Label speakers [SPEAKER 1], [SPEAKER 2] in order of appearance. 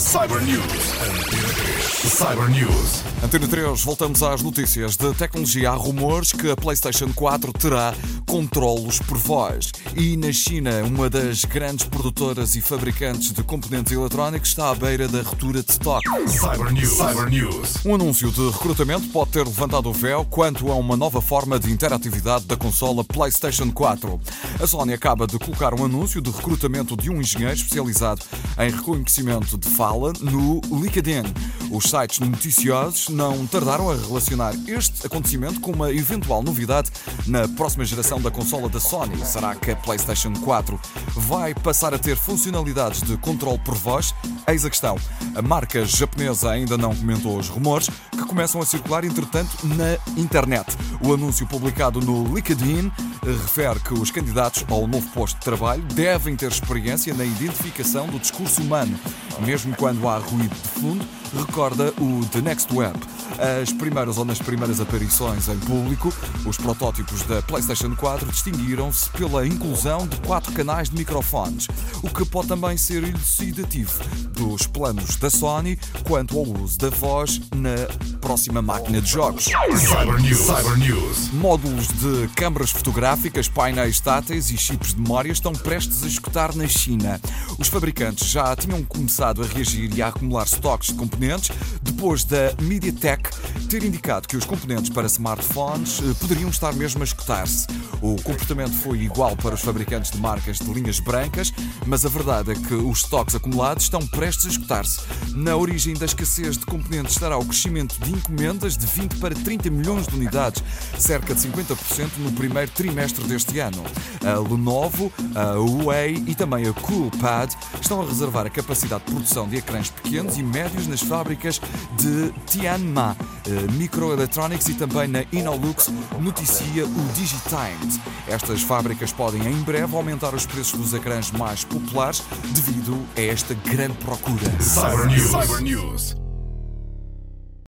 [SPEAKER 1] Cyber News. Antena 3. Cyber News.
[SPEAKER 2] Antena 3, voltamos às notícias de tecnologia. Há rumores que a PlayStation 4 terá controlos por voz. E na China, uma das grandes produtoras e fabricantes de componentes eletrónicos está à beira da ruptura de stock.
[SPEAKER 1] Cyber News. Cyber News.
[SPEAKER 2] Um anúncio de recrutamento pode ter levantado o véu quanto a uma nova forma de interatividade da consola PlayStation 4. A Sony acaba de colocar um anúncio de recrutamento de um engenheiro especializado em reconhecimento de fala no LinkedIn. Os sites noticiosos não tardaram a relacionar este acontecimento com uma eventual novidade na próxima geração da consola da Sony. Será que a PlayStation 4 vai passar a ter funcionalidades de controle por voz? Eis a questão. A marca japonesa ainda não comentou os rumores que começam a circular, entretanto, na internet. O anúncio publicado no LinkedIn refere que os candidatos ao novo posto de trabalho devem ter experiência na identificação do discurso humano, mesmo quando há ruído de fundo, recorda o The Next Web. As primeiras ou nas primeiras aparições em público, os protótipos da PlayStation 4 distinguiram-se pela inclusão de quatro canais de microfones, o que pode também ser elucidativo dos planos da Sony quanto ao uso da voz na próxima máquina de jogos.
[SPEAKER 1] Cyber News. Cyber News.
[SPEAKER 2] Módulos de câmaras fotográficas, painéis táteis e chips de memória estão prestes a escutar na China. Os fabricantes já tinham começado a reagir e a acumular estoques de componentes depois da MediaTek ter indicado que os componentes para smartphones eh, poderiam estar mesmo a escutar-se. O comportamento foi igual para os fabricantes de marcas de linhas brancas, mas a verdade é que os estoques acumulados estão prestes a escutar-se. Na origem da escassez de componentes estará o crescimento de encomendas de 20 para 30 milhões de unidades, cerca de 50% no primeiro trimestre deste ano. A Lenovo, a Huawei e também a Coolpad estão a reservar a capacidade de produção de ecrãs pequenos e médios nas fábricas de Tianma eh, Microelectronics e também na Inolux, noticia o Digitimes. Estas fábricas podem em breve aumentar os preços dos ecrãs mais populares devido a esta grande procura.
[SPEAKER 1] Cyber News. Cyber News.